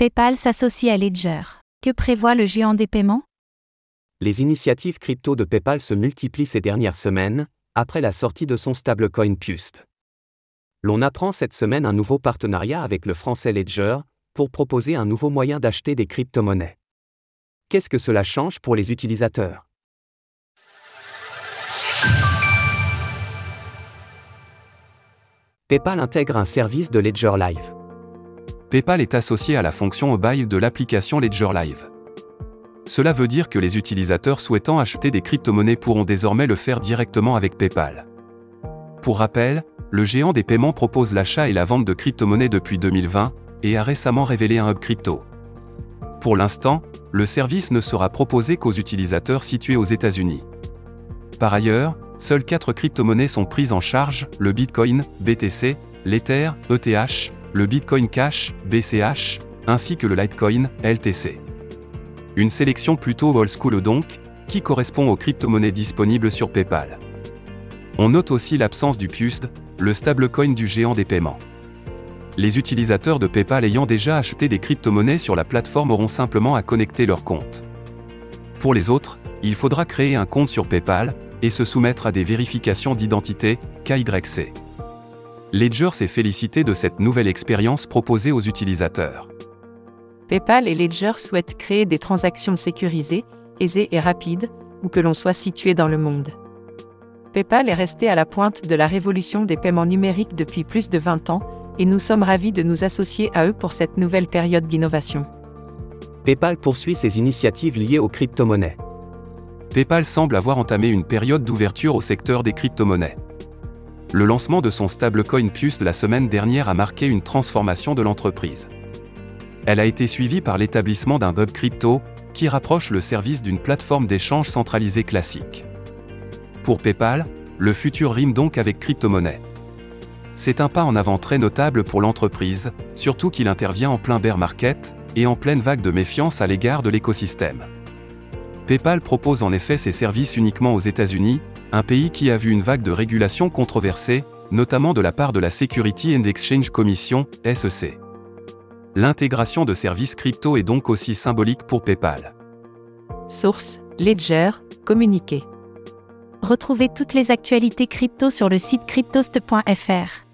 PayPal s'associe à Ledger. Que prévoit le géant des paiements? Les initiatives crypto de PayPal se multiplient ces dernières semaines, après la sortie de son stablecoin Pust. L'on apprend cette semaine un nouveau partenariat avec le français Ledger, pour proposer un nouveau moyen d'acheter des crypto-monnaies. Qu'est-ce que cela change pour les utilisateurs? PayPal intègre un service de Ledger Live. PayPal est associé à la fonction mobile de l'application Ledger Live. Cela veut dire que les utilisateurs souhaitant acheter des crypto-monnaies pourront désormais le faire directement avec PayPal. Pour rappel, le géant des paiements propose l'achat et la vente de crypto-monnaies depuis 2020 et a récemment révélé un hub crypto. Pour l'instant, le service ne sera proposé qu'aux utilisateurs situés aux États-Unis. Par ailleurs, seules quatre crypto-monnaies sont prises en charge, le Bitcoin, BTC, l'Ether, ETH, le Bitcoin Cash, BCH, ainsi que le Litecoin, LTC. Une sélection plutôt old school donc, qui correspond aux crypto-monnaies disponibles sur PayPal. On note aussi l'absence du PUSD, le stablecoin du géant des paiements. Les utilisateurs de PayPal ayant déjà acheté des crypto-monnaies sur la plateforme auront simplement à connecter leur compte. Pour les autres, il faudra créer un compte sur PayPal et se soumettre à des vérifications d'identité, KYC. Ledger s'est félicité de cette nouvelle expérience proposée aux utilisateurs. PayPal et Ledger souhaitent créer des transactions sécurisées, aisées et rapides, où que l'on soit situé dans le monde. PayPal est resté à la pointe de la révolution des paiements numériques depuis plus de 20 ans, et nous sommes ravis de nous associer à eux pour cette nouvelle période d'innovation. PayPal poursuit ses initiatives liées aux crypto-monnaies. PayPal semble avoir entamé une période d'ouverture au secteur des crypto-monnaies. Le lancement de son stablecoin Pust la semaine dernière a marqué une transformation de l'entreprise. Elle a été suivie par l'établissement d'un hub crypto, qui rapproche le service d'une plateforme d'échange centralisée classique. Pour PayPal, le futur rime donc avec crypto-monnaie. C'est un pas en avant très notable pour l'entreprise, surtout qu'il intervient en plein bear market et en pleine vague de méfiance à l'égard de l'écosystème. PayPal propose en effet ses services uniquement aux États-Unis, un pays qui a vu une vague de régulation controversée, notamment de la part de la Security and Exchange Commission, SEC. L'intégration de services crypto est donc aussi symbolique pour PayPal. Source Ledger, communiqué. Retrouvez toutes les actualités crypto sur le site cryptost.fr.